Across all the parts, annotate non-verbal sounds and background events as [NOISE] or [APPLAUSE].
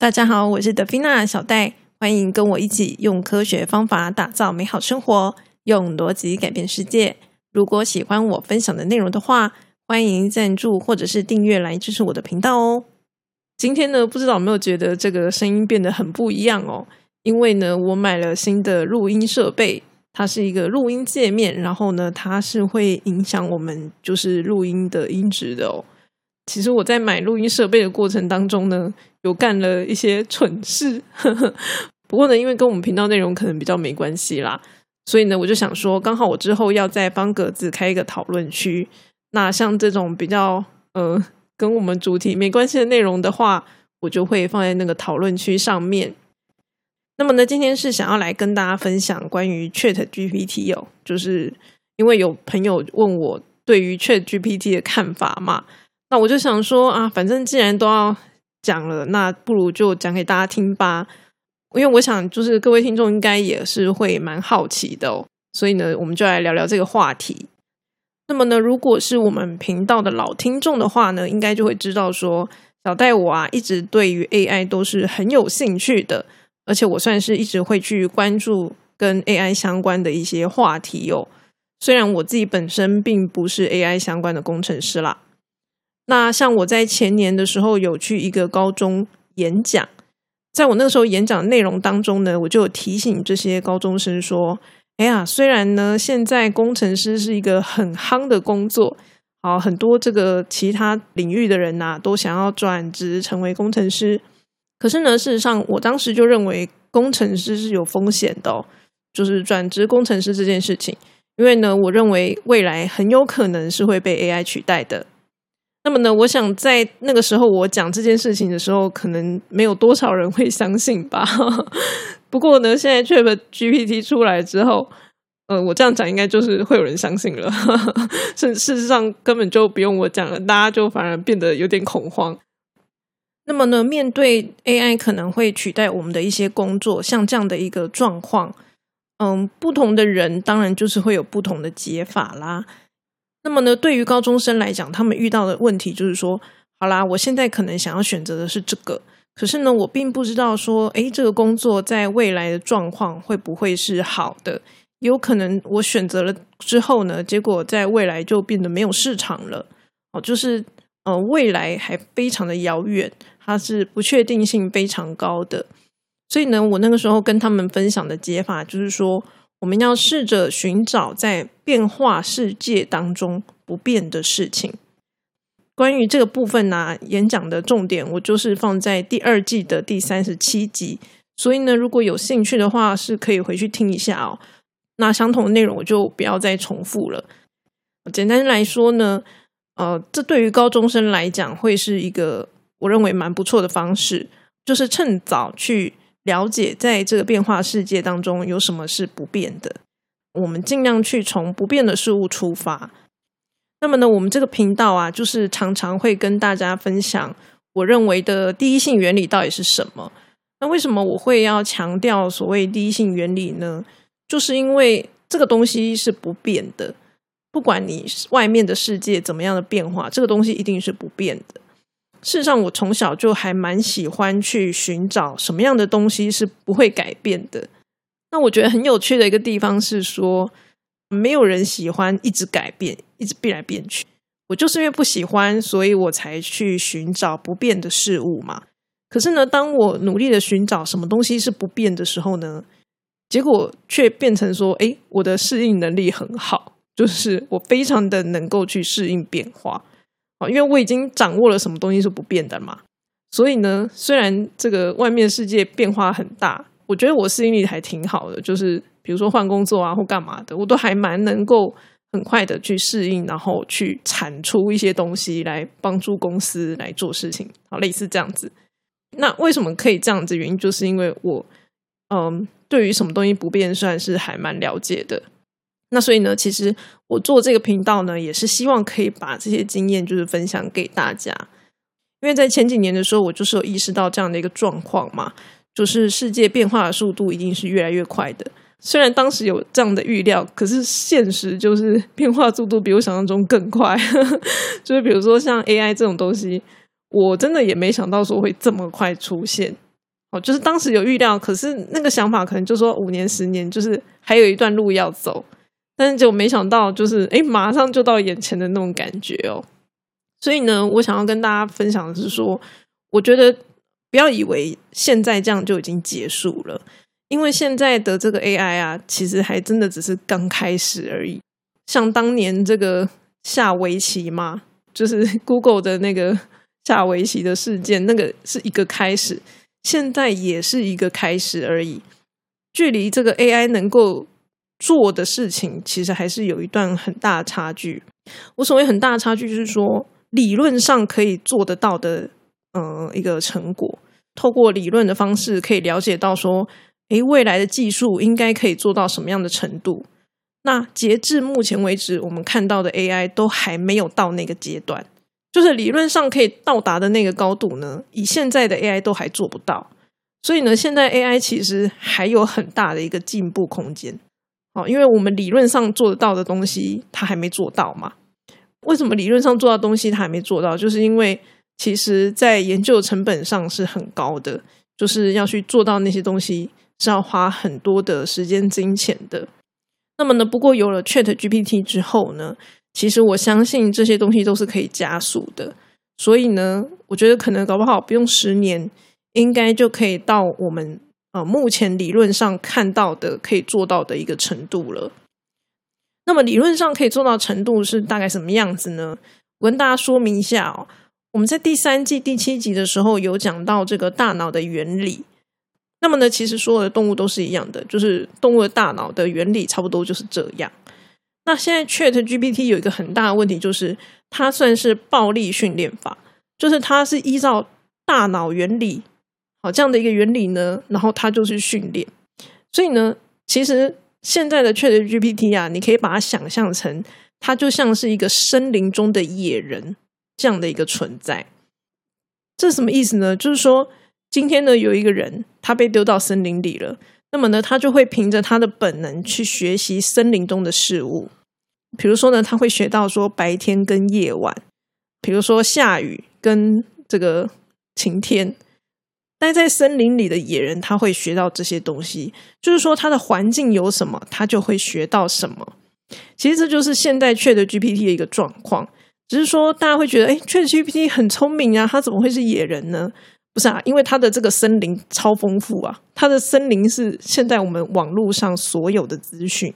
大家好，我是德菲娜小戴，欢迎跟我一起用科学方法打造美好生活，用逻辑改变世界。如果喜欢我分享的内容的话，欢迎赞助或者是订阅来支持我的频道哦。今天呢，不知道有没有觉得这个声音变得很不一样哦？因为呢，我买了新的录音设备，它是一个录音界面，然后呢，它是会影响我们就是录音的音质的哦。其实我在买录音设备的过程当中呢，有干了一些蠢事，[LAUGHS] 不过呢，因为跟我们频道内容可能比较没关系啦，所以呢，我就想说，刚好我之后要在方格子开一个讨论区，那像这种比较呃跟我们主题没关系的内容的话，我就会放在那个讨论区上面。那么呢，今天是想要来跟大家分享关于 Chat GPT 哦，就是因为有朋友问我对于 Chat GPT 的看法嘛，那我就想说啊，反正既然都要讲了，那不如就讲给大家听吧。因为我想，就是各位听众应该也是会蛮好奇的哦，所以呢，我们就来聊聊这个话题。那么呢，如果是我们频道的老听众的话呢，应该就会知道说，小戴我啊，一直对于 AI 都是很有兴趣的。而且我算是一直会去关注跟 AI 相关的一些话题哦。虽然我自己本身并不是 AI 相关的工程师啦。那像我在前年的时候有去一个高中演讲，在我那个时候演讲内容当中呢，我就有提醒这些高中生说：“哎呀，虽然呢现在工程师是一个很夯的工作，好很多这个其他领域的人呐都想要转职成为工程师。”可是呢，事实上，我当时就认为工程师是有风险的，就是转职工程师这件事情。因为呢，我认为未来很有可能是会被 AI 取代的。那么呢，我想在那个时候我讲这件事情的时候，可能没有多少人会相信吧。[LAUGHS] 不过呢，现在 Chat GPT 出来之后，呃，我这样讲应该就是会有人相信了。[LAUGHS] 事事实上，根本就不用我讲了，大家就反而变得有点恐慌。那么呢，面对 AI 可能会取代我们的一些工作，像这样的一个状况，嗯，不同的人当然就是会有不同的解法啦。那么呢，对于高中生来讲，他们遇到的问题就是说，好啦，我现在可能想要选择的是这个，可是呢，我并不知道说，诶，这个工作在未来的状况会不会是好的？有可能我选择了之后呢，结果在未来就变得没有市场了。哦，就是呃，未来还非常的遥远。它是不确定性非常高的，所以呢，我那个时候跟他们分享的解法就是说，我们要试着寻找在变化世界当中不变的事情。关于这个部分呢，演讲的重点我就是放在第二季的第三十七集，所以呢，如果有兴趣的话，是可以回去听一下哦。那相同的内容我就不要再重复了。简单来说呢，呃，这对于高中生来讲会是一个。我认为蛮不错的方式，就是趁早去了解，在这个变化世界当中有什么是不变的。我们尽量去从不变的事物出发。那么呢，我们这个频道啊，就是常常会跟大家分享我认为的第一性原理到底是什么。那为什么我会要强调所谓第一性原理呢？就是因为这个东西是不变的，不管你外面的世界怎么样的变化，这个东西一定是不变的。事实上，我从小就还蛮喜欢去寻找什么样的东西是不会改变的。那我觉得很有趣的一个地方是说，没有人喜欢一直改变，一直变来变去。我就是因为不喜欢，所以我才去寻找不变的事物嘛。可是呢，当我努力的寻找什么东西是不变的时候呢，结果却变成说，哎，我的适应能力很好，就是我非常的能够去适应变化。因为我已经掌握了什么东西是不变的嘛，所以呢，虽然这个外面世界变化很大，我觉得我适应力还挺好的。就是比如说换工作啊或干嘛的，我都还蛮能够很快的去适应，然后去产出一些东西来帮助公司来做事情，好类似这样子。那为什么可以这样子？原因就是因为我嗯，对于什么东西不变，算是还蛮了解的。那所以呢，其实我做这个频道呢，也是希望可以把这些经验就是分享给大家。因为在前几年的时候，我就是有意识到这样的一个状况嘛，就是世界变化的速度一定是越来越快的。虽然当时有这样的预料，可是现实就是变化速度比我想象中更快。[LAUGHS] 就是比如说像 AI 这种东西，我真的也没想到说会这么快出现。哦，就是当时有预料，可是那个想法可能就说五年、十年，就是还有一段路要走，但是就没想到，就是哎，马上就到眼前的那种感觉哦。所以呢，我想要跟大家分享的是说，我觉得不要以为现在这样就已经结束了，因为现在的这个 AI 啊，其实还真的只是刚开始而已。像当年这个下围棋嘛，就是 Google 的那个下围棋的事件，那个是一个开始。现在也是一个开始而已，距离这个 AI 能够做的事情，其实还是有一段很大的差距。我所谓很大的差距，就是说理论上可以做得到的，嗯，一个成果，透过理论的方式可以了解到说，诶，未来的技术应该可以做到什么样的程度。那截至目前为止，我们看到的 AI 都还没有到那个阶段。就是理论上可以到达的那个高度呢，以现在的 AI 都还做不到，所以呢，现在 AI 其实还有很大的一个进步空间。哦，因为我们理论上做得到的东西，它还没做到嘛。为什么理论上做到东西它还没做到？就是因为其实在研究成本上是很高的，就是要去做到那些东西是要花很多的时间、金钱的。那么呢，不过有了 Chat GPT 之后呢？其实我相信这些东西都是可以加速的，所以呢，我觉得可能搞不好不用十年，应该就可以到我们呃目前理论上看到的可以做到的一个程度了。那么理论上可以做到程度是大概什么样子呢？我跟大家说明一下哦。我们在第三季第七集的时候有讲到这个大脑的原理。那么呢，其实所有的动物都是一样的，就是动物的大脑的原理差不多就是这样。那现在 Chat GPT 有一个很大的问题，就是它算是暴力训练法，就是它是依照大脑原理，好这样的一个原理呢，然后它就去训练。所以呢，其实现在的 Chat GPT 啊，你可以把它想象成，它就像是一个森林中的野人这样的一个存在。这什么意思呢？就是说，今天呢，有一个人他被丢到森林里了。那么呢，他就会凭着他的本能去学习森林中的事物。比如说呢，他会学到说白天跟夜晚，比如说下雨跟这个晴天。待在森林里的野人，他会学到这些东西，就是说他的环境有什么，他就会学到什么。其实这就是现代 Chat GPT 的一个状况，只是说大家会觉得，哎，Chat GPT 很聪明啊，他怎么会是野人呢？不是啊，因为它的这个森林超丰富啊，它的森林是现在我们网络上所有的资讯，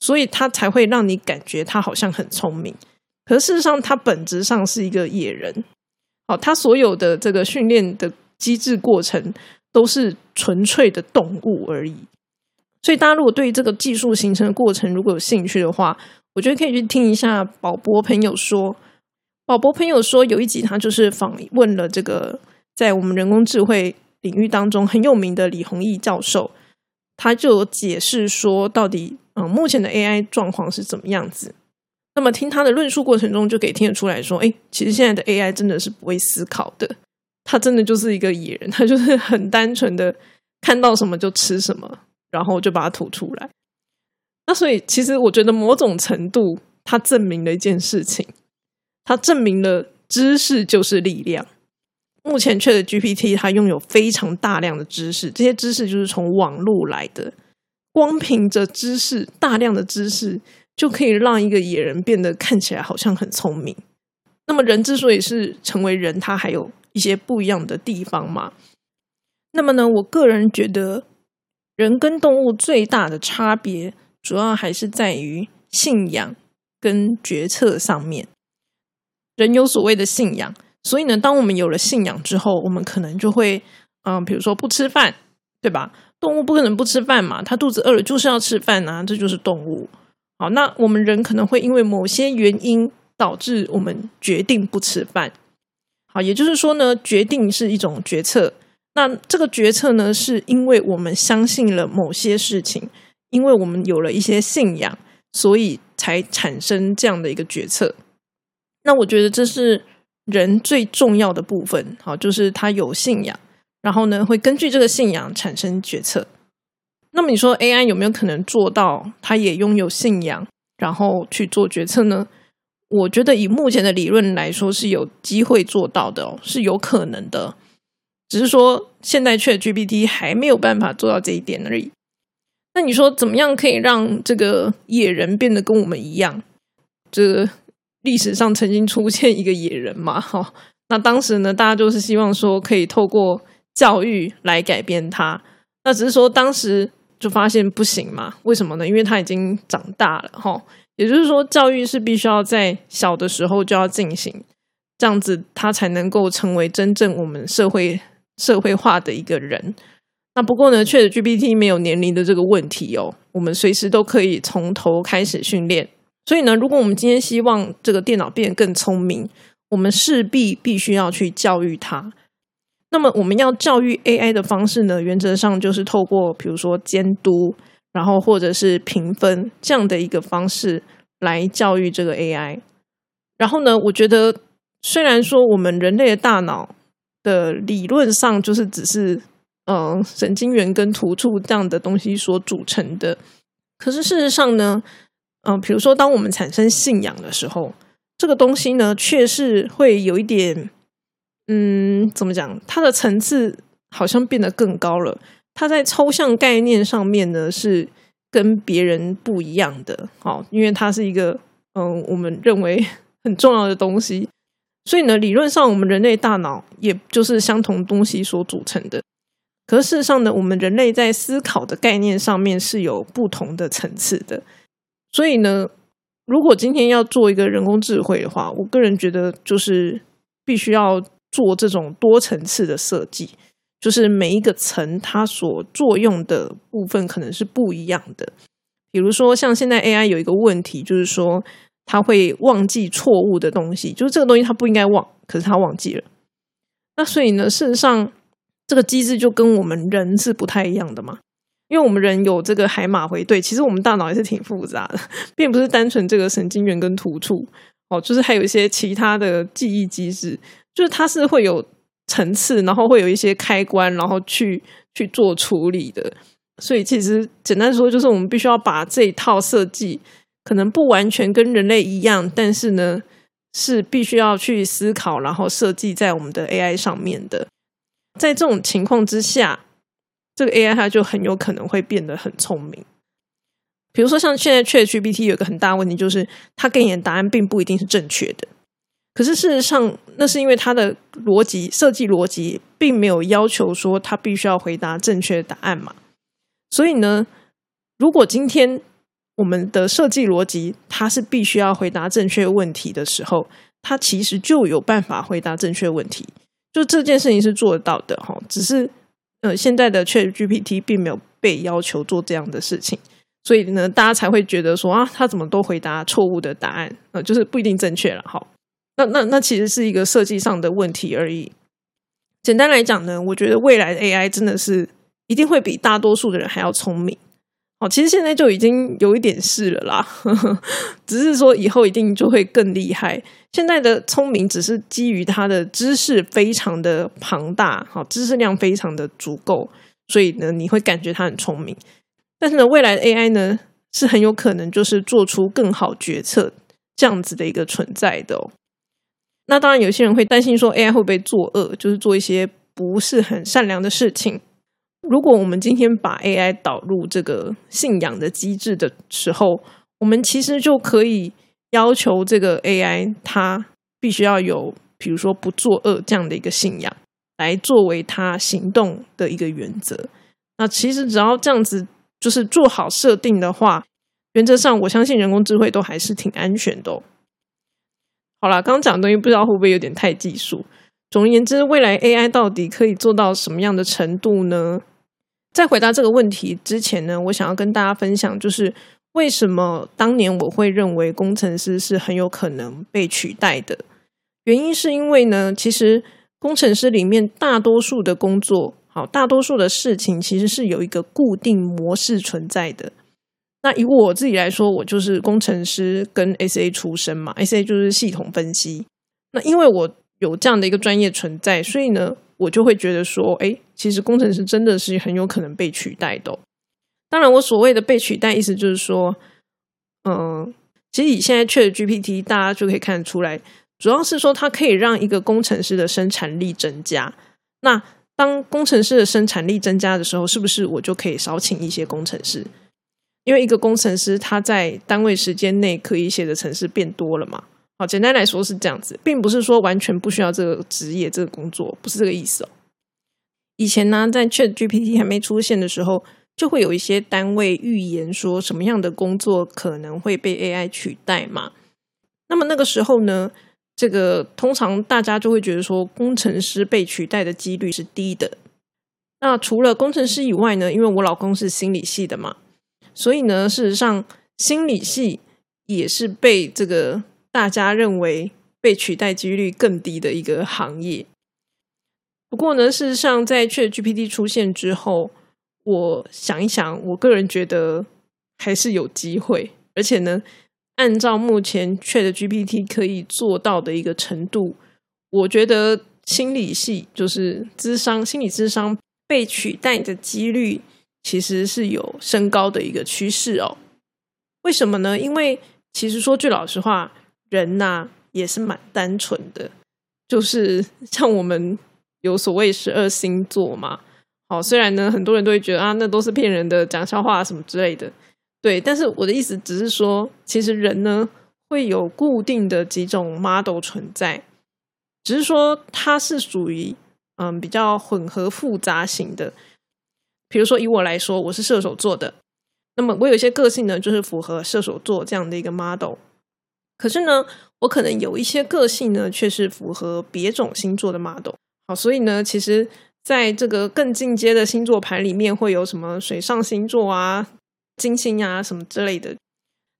所以它才会让你感觉它好像很聪明。可事实上，它本质上是一个野人。好，它所有的这个训练的机制过程都是纯粹的动物而已。所以，大家如果对这个技术形成的过程如果有兴趣的话，我觉得可以去听一下宝博朋友说。宝博朋友说有一集他就是访问了这个。在我们人工智慧领域当中很有名的李宏毅教授，他就解释说，到底嗯目前的 AI 状况是怎么样子。那么听他的论述过程中，就可以听得出来说，哎，其实现在的 AI 真的是不会思考的，他真的就是一个野人，[LAUGHS] 他就是很单纯的看到什么就吃什么，然后就把它吐出来。那所以其实我觉得某种程度，它证明了一件事情，它证明了知识就是力量。目前 Chat GPT 它拥有非常大量的知识，这些知识就是从网络来的。光凭着知识，大量的知识就可以让一个野人变得看起来好像很聪明。那么人之所以是成为人，他还有一些不一样的地方嘛？那么呢，我个人觉得人跟动物最大的差别，主要还是在于信仰跟决策上面。人有所谓的信仰。所以呢，当我们有了信仰之后，我们可能就会，嗯，比如说不吃饭，对吧？动物不可能不吃饭嘛，它肚子饿了就是要吃饭啊，这就是动物。好，那我们人可能会因为某些原因导致我们决定不吃饭。好，也就是说呢，决定是一种决策。那这个决策呢，是因为我们相信了某些事情，因为我们有了一些信仰，所以才产生这样的一个决策。那我觉得这是。人最重要的部分，好，就是他有信仰，然后呢，会根据这个信仰产生决策。那么你说 AI 有没有可能做到，他也拥有信仰，然后去做决策呢？我觉得以目前的理论来说，是有机会做到的，哦，是有可能的。只是说现在 Chat GPT 还没有办法做到这一点而已。那你说怎么样可以让这个野人变得跟我们一样？这历史上曾经出现一个野人嘛？哈，那当时呢，大家就是希望说可以透过教育来改变他。那只是说当时就发现不行嘛？为什么呢？因为他已经长大了，哈。也就是说，教育是必须要在小的时候就要进行，这样子他才能够成为真正我们社会社会化的一个人。那不过呢，确实 GPT 没有年龄的这个问题哦，我们随时都可以从头开始训练。所以呢，如果我们今天希望这个电脑变得更聪明，我们势必必须要去教育它。那么，我们要教育 AI 的方式呢，原则上就是透过比如说监督。然后或者是评分这样的一个方式来教育这个 AI。然后呢，我觉得虽然说我们人类的大脑的理论上就是只是嗯神经元跟突触这样的东西所组成的，可是事实上呢，嗯，比如说当我们产生信仰的时候，这个东西呢，却是会有一点嗯，怎么讲？它的层次好像变得更高了。它在抽象概念上面呢，是跟别人不一样的，好，因为它是一个嗯，我们认为 [LAUGHS] 很重要的东西，所以呢，理论上我们人类大脑也就是相同东西所组成的。可事实上呢，我们人类在思考的概念上面是有不同的层次的。所以呢，如果今天要做一个人工智慧的话，我个人觉得就是必须要做这种多层次的设计。就是每一个层它所作用的部分可能是不一样的。比如说，像现在 AI 有一个问题，就是说它会忘记错误的东西，就是这个东西它不应该忘，可是它忘记了。那所以呢，事实上这个机制就跟我们人是不太一样的嘛。因为我们人有这个海马回对，其实我们大脑也是挺复杂的，并不是单纯这个神经元跟突触哦，就是还有一些其他的记忆机制，就是它是会有。层次，然后会有一些开关，然后去去做处理的。所以其实简单说，就是我们必须要把这一套设计，可能不完全跟人类一样，但是呢，是必须要去思考，然后设计在我们的 AI 上面的。在这种情况之下，这个 AI 它就很有可能会变得很聪明。比如说，像现在 ChatGPT 有个很大问题，就是它给你的答案并不一定是正确的。可是事实上，那是因为它的逻辑设计逻辑并没有要求说它必须要回答正确答案嘛。所以呢，如果今天我们的设计逻辑它是必须要回答正确问题的时候，它其实就有办法回答正确问题。就这件事情是做得到的哈。只是呃，现在的 Chat GPT 并没有被要求做这样的事情，所以呢，大家才会觉得说啊，他怎么都回答错误的答案？呃，就是不一定正确了哈。那那那其实是一个设计上的问题而已。简单来讲呢，我觉得未来的 AI 真的是一定会比大多数的人还要聪明。哦，其实现在就已经有一点事了啦，[LAUGHS] 只是说以后一定就会更厉害。现在的聪明只是基于他的知识非常的庞大，好，知识量非常的足够，所以呢，你会感觉他很聪明。但是呢，未来的 AI 呢，是很有可能就是做出更好决策这样子的一个存在的哦。那当然，有些人会担心说，AI 会不会作恶，就是做一些不是很善良的事情。如果我们今天把 AI 导入这个信仰的机制的时候，我们其实就可以要求这个 AI 它必须要有，比如说不作恶这样的一个信仰，来作为它行动的一个原则。那其实只要这样子，就是做好设定的话，原则上我相信人工智慧都还是挺安全的。好了，刚刚讲的东西不知道会不会有点太技术。总而言之，未来 AI 到底可以做到什么样的程度呢？在回答这个问题之前呢，我想要跟大家分享，就是为什么当年我会认为工程师是很有可能被取代的。原因是因为呢，其实工程师里面大多数的工作，好，大多数的事情其实是有一个固定模式存在的。那以我自己来说，我就是工程师跟 S A 出身嘛，S A 就是系统分析。那因为我有这样的一个专业存在，所以呢，我就会觉得说，哎，其实工程师真的是很有可能被取代的。当然，我所谓的被取代，意思就是说，嗯，其实以现在确的 GPT，大家就可以看得出来，主要是说它可以让一个工程师的生产力增加。那当工程师的生产力增加的时候，是不是我就可以少请一些工程师？因为一个工程师他在单位时间内可以写的程式变多了嘛？好，简单来说是这样子，并不是说完全不需要这个职业这个工作，不是这个意思哦。以前呢，在 Chat GPT 还没出现的时候，就会有一些单位预言说什么样的工作可能会被 AI 取代嘛。那么那个时候呢，这个通常大家就会觉得说，工程师被取代的几率是低的。那除了工程师以外呢，因为我老公是心理系的嘛，所以呢，事实上心理系也是被这个大家认为被取代几率更低的一个行业。不过呢，事实上在 Chat GPT 出现之后，我想一想，我个人觉得还是有机会，而且呢。按照目前 Chat GPT 可以做到的一个程度，我觉得心理系就是智商心理智商被取代的几率其实是有升高的一个趋势哦。为什么呢？因为其实说句老实话，人呐也是蛮单纯的，就是像我们有所谓十二星座嘛。好，虽然呢很多人都会觉得啊，那都是骗人的，讲笑话什么之类的。对，但是我的意思只是说，其实人呢会有固定的几种 model 存在，只是说它是属于嗯比较混合复杂型的。比如说以我来说，我是射手座的，那么我有一些个性呢，就是符合射手座这样的一个 model。可是呢，我可能有一些个性呢，却是符合别种星座的 model。好，所以呢，其实在这个更进阶的星座盘里面，会有什么水上星座啊？金星啊，什么之类的，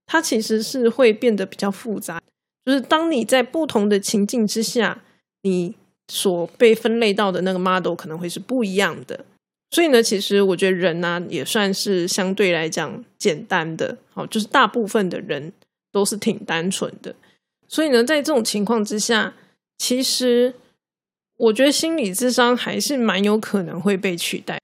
它其实是会变得比较复杂。就是当你在不同的情境之下，你所被分类到的那个 model 可能会是不一样的。所以呢，其实我觉得人呢，也算是相对来讲简单的。好，就是大部分的人都是挺单纯的。所以呢，在这种情况之下，其实我觉得心理智商还是蛮有可能会被取代。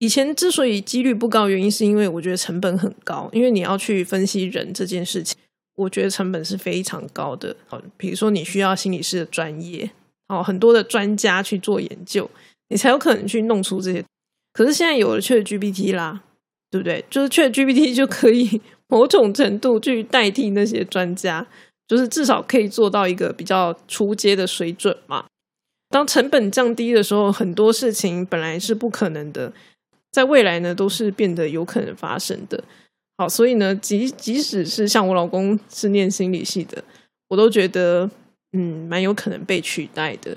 以前之所以几率不高，原因是因为我觉得成本很高，因为你要去分析人这件事情，我觉得成本是非常高的。好，比如说你需要心理师的专业，哦，很多的专家去做研究，你才有可能去弄出这些。可是现在有了却 GPT 啦，对不对？就是却 GPT 就可以 [LAUGHS] 某种程度去代替那些专家，就是至少可以做到一个比较出阶的水准嘛。当成本降低的时候，很多事情本来是不可能的。在未来呢，都是变得有可能发生的。好，所以呢，即即使是像我老公是念心理系的，我都觉得嗯，蛮有可能被取代的。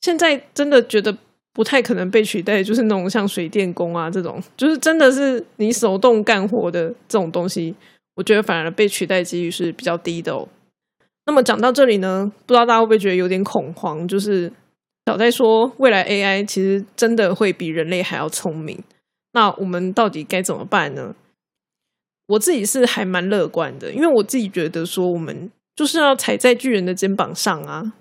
现在真的觉得不太可能被取代，就是那种像水电工啊这种，就是真的是你手动干活的这种东西，我觉得反而被取代几率是比较低的哦。那么讲到这里呢，不知道大家会不会觉得有点恐慌？就是小在说未来 AI 其实真的会比人类还要聪明。那我们到底该怎么办呢？我自己是还蛮乐观的，因为我自己觉得说，我们就是要踩在巨人的肩膀上啊！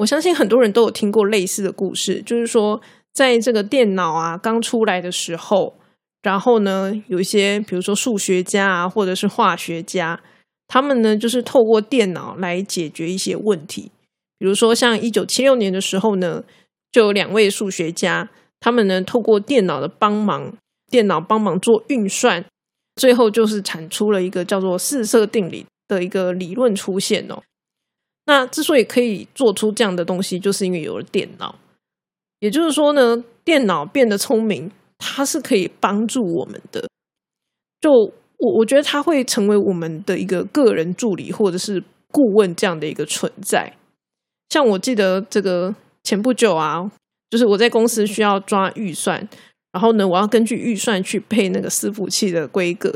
我相信很多人都有听过类似的故事，就是说，在这个电脑啊刚出来的时候，然后呢，有一些比如说数学家啊，或者是化学家，他们呢就是透过电脑来解决一些问题。比如说，像一九七六年的时候呢，就有两位数学家。他们呢，透过电脑的帮忙，电脑帮忙做运算，最后就是产出了一个叫做四色定理的一个理论出现哦。那之所以可以做出这样的东西，就是因为有了电脑。也就是说呢，电脑变得聪明，它是可以帮助我们的。就我我觉得，它会成为我们的一个个人助理或者是顾问这样的一个存在。像我记得这个前不久啊。就是我在公司需要抓预算，然后呢，我要根据预算去配那个伺服器的规格，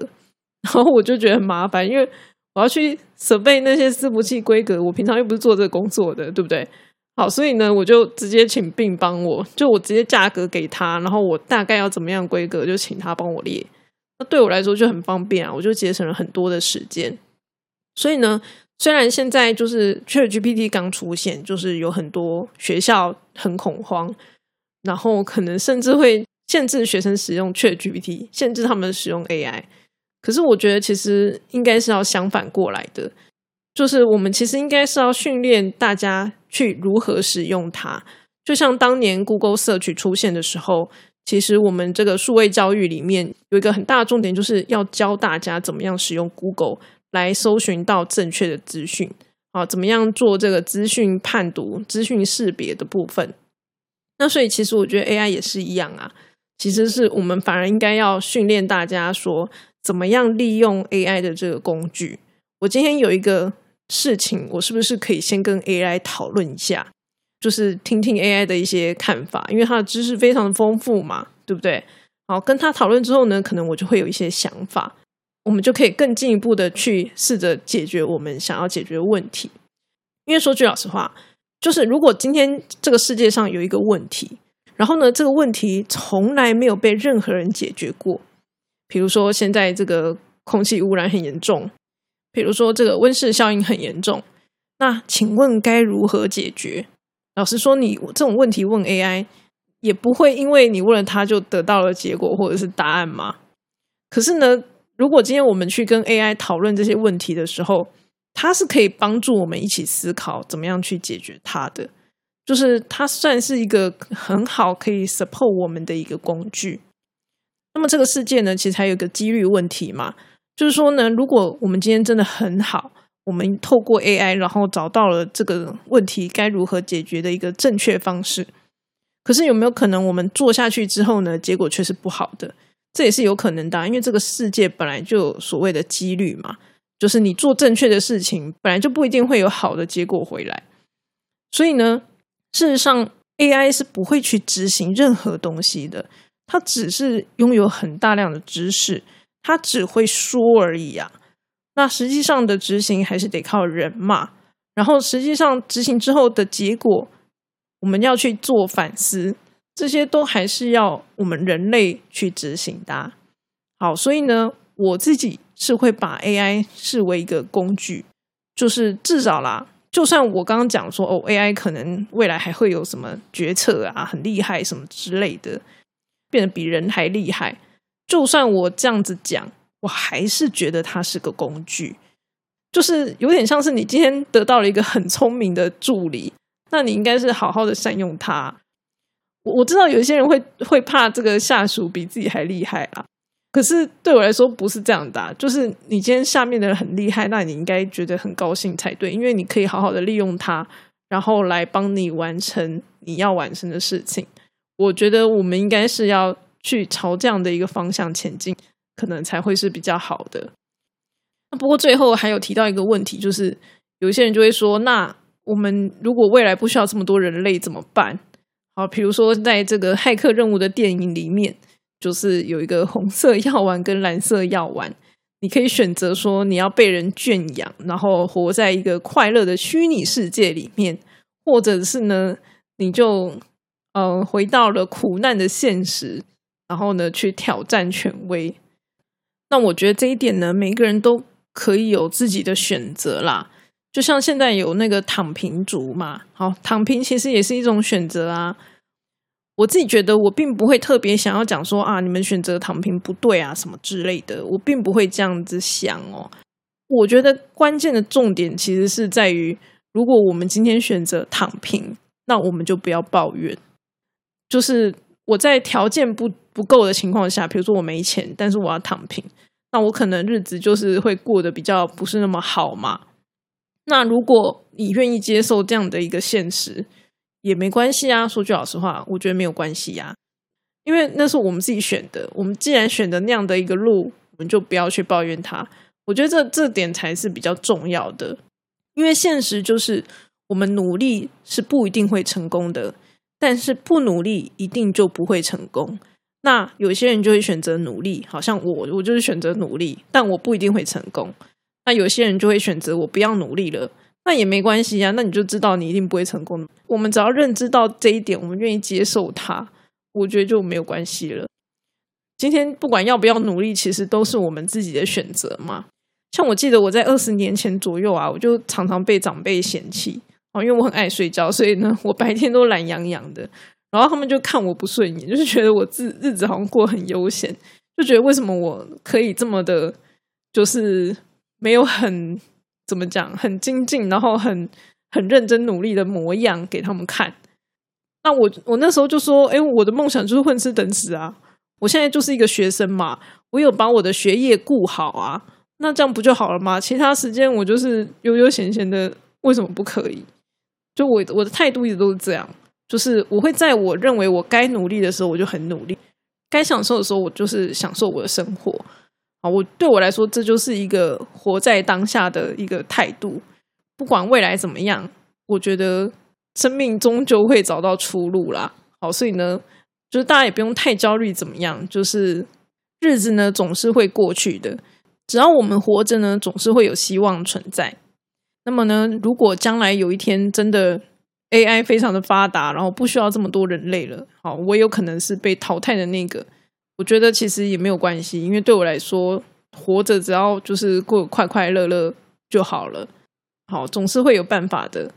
然后我就觉得很麻烦，因为我要去设备那些伺服器规格，我平常又不是做这个工作的，对不对？好，所以呢，我就直接请并帮我，就我直接价格给他，然后我大概要怎么样规格，就请他帮我列。那对我来说就很方便啊，我就节省了很多的时间。所以呢。虽然现在就是 ChatGPT 刚出现，就是有很多学校很恐慌，然后可能甚至会限制学生使用 ChatGPT，限制他们使用 AI。可是我觉得其实应该是要相反过来的，就是我们其实应该是要训练大家去如何使用它，就像当年 Google Search 出现的时候，其实我们这个数位教育里面有一个很大的重点，就是要教大家怎么样使用 Google 来搜寻到正确的资讯。啊，怎么样做这个资讯判读、资讯识别的部分。那所以，其实我觉得 AI 也是一样啊，其实是我们反而应该要训练大家说，怎么样利用 AI 的这个工具。我今天有一个事情，我是不是可以先跟 AI 讨论一下？就是听听 AI 的一些看法，因为它的知识非常的丰富嘛，对不对？好，跟他讨论之后呢，可能我就会有一些想法，我们就可以更进一步的去试着解决我们想要解决的问题。因为说句老实话，就是如果今天这个世界上有一个问题，然后呢，这个问题从来没有被任何人解决过，比如说现在这个空气污染很严重，比如说这个温室效应很严重，那请问该如何解决？老实说，你这种问题问 AI，也不会因为你问了它就得到了结果或者是答案吗？可是呢，如果今天我们去跟 AI 讨论这些问题的时候，它是可以帮助我们一起思考怎么样去解决它的，就是它算是一个很好可以 support 我们的一个工具。那么这个世界呢，其实还有一个几率问题嘛，就是说呢，如果我们今天真的很好。我们透过 AI，然后找到了这个问题该如何解决的一个正确方式。可是有没有可能我们做下去之后呢，结果却是不好的？这也是有可能的，因为这个世界本来就有所谓的几率嘛，就是你做正确的事情，本来就不一定会有好的结果回来。所以呢，事实上 AI 是不会去执行任何东西的，它只是拥有很大量的知识，它只会说而已啊。那实际上的执行还是得靠人嘛，然后实际上执行之后的结果，我们要去做反思，这些都还是要我们人类去执行的。好，所以呢，我自己是会把 AI 视为一个工具，就是至少啦，就算我刚刚讲说哦，AI 可能未来还会有什么决策啊，很厉害什么之类的，变得比人还厉害，就算我这样子讲。我还是觉得它是个工具，就是有点像是你今天得到了一个很聪明的助理，那你应该是好好的善用它。我我知道有一些人会会怕这个下属比自己还厉害啊，可是对我来说不是这样的。就是你今天下面的人很厉害，那你应该觉得很高兴才对，因为你可以好好的利用它，然后来帮你完成你要完成的事情。我觉得我们应该是要去朝这样的一个方向前进。可能才会是比较好的。那不过最后还有提到一个问题，就是有些人就会说：那我们如果未来不需要这么多人类怎么办？好，比如说在这个骇客任务的电影里面，就是有一个红色药丸跟蓝色药丸，你可以选择说你要被人圈养，然后活在一个快乐的虚拟世界里面，或者是呢，你就呃回到了苦难的现实，然后呢去挑战权威。那我觉得这一点呢，每个人都可以有自己的选择啦。就像现在有那个躺平族嘛，好，躺平其实也是一种选择啊。我自己觉得，我并不会特别想要讲说啊，你们选择躺平不对啊，什么之类的，我并不会这样子想哦。我觉得关键的重点其实是在于，如果我们今天选择躺平，那我们就不要抱怨。就是我在条件不不够的情况下，比如说我没钱，但是我要躺平。那我可能日子就是会过得比较不是那么好嘛。那如果你愿意接受这样的一个现实，也没关系啊。说句老实话，我觉得没有关系呀，因为那是我们自己选的。我们既然选的那样的一个路，我们就不要去抱怨它。我觉得这这点才是比较重要的，因为现实就是我们努力是不一定会成功的，但是不努力一定就不会成功。那有些人就会选择努力，好像我我就是选择努力，但我不一定会成功。那有些人就会选择我不要努力了，那也没关系啊。那你就知道你一定不会成功。我们只要认知到这一点，我们愿意接受它，我觉得就没有关系了。今天不管要不要努力，其实都是我们自己的选择嘛。像我记得我在二十年前左右啊，我就常常被长辈嫌弃哦，因为我很爱睡觉，所以呢，我白天都懒洋洋的。然后他们就看我不顺眼，就是觉得我日日子好像过很悠闲，就觉得为什么我可以这么的，就是没有很怎么讲，很精进，然后很很认真努力的模样给他们看。那我我那时候就说，哎，我的梦想就是混吃等死啊！我现在就是一个学生嘛，我有把我的学业顾好啊，那这样不就好了吗？其他时间我就是悠悠闲闲的，为什么不可以？就我我的态度一直都是这样，就是我会在我认为我该努力的时候，我就很努力；该享受的时候，我就是享受我的生活。啊，我对我来说，这就是一个活在当下的一个态度。不管未来怎么样，我觉得生命终究会找到出路啦。好，所以呢，就是大家也不用太焦虑，怎么样？就是日子呢，总是会过去的。只要我们活着呢，总是会有希望存在。那么呢，如果将来有一天真的 AI 非常的发达，然后不需要这么多人类了，好，我有可能是被淘汰的那个。我觉得其实也没有关系，因为对我来说，活着只要就是过快快乐乐就好了。好，总是会有办法的。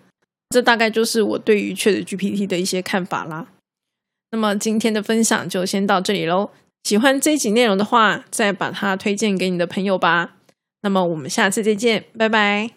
这大概就是我对于 Chat GPT 的一些看法啦。那么今天的分享就先到这里喽。喜欢这一集内容的话，再把它推荐给你的朋友吧。那么我们下次再见，拜拜。